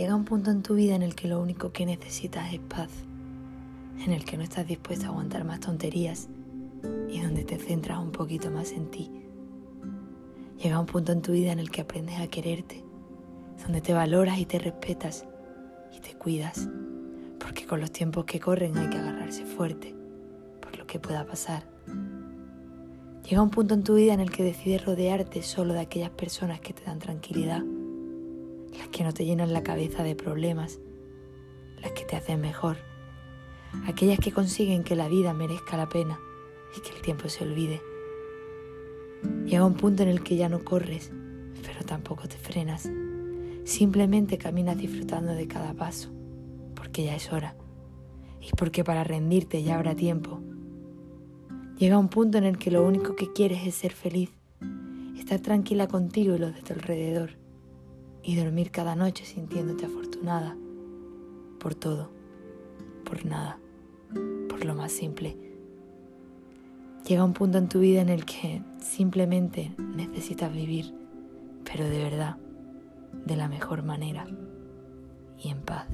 Llega un punto en tu vida en el que lo único que necesitas es paz, en el que no estás dispuesta a aguantar más tonterías y donde te centras un poquito más en ti. Llega un punto en tu vida en el que aprendes a quererte, donde te valoras y te respetas y te cuidas, porque con los tiempos que corren hay que agarrarse fuerte por lo que pueda pasar. Llega un punto en tu vida en el que decides rodearte solo de aquellas personas que te dan tranquilidad, las que no te llenan la cabeza de problemas, las que te hacen mejor, aquellas que consiguen que la vida merezca la pena y que el tiempo se olvide. Llega un punto en el que ya no corres, pero tampoco te frenas. Simplemente caminas disfrutando de cada paso, porque ya es hora. Y porque para rendirte ya habrá tiempo. Llega un punto en el que lo único que quieres es ser feliz, estar tranquila contigo y los de tu alrededor, y dormir cada noche sintiéndote afortunada por todo, por nada, por lo más simple. Llega un punto en tu vida en el que simplemente necesitas vivir, pero de verdad, de la mejor manera y en paz.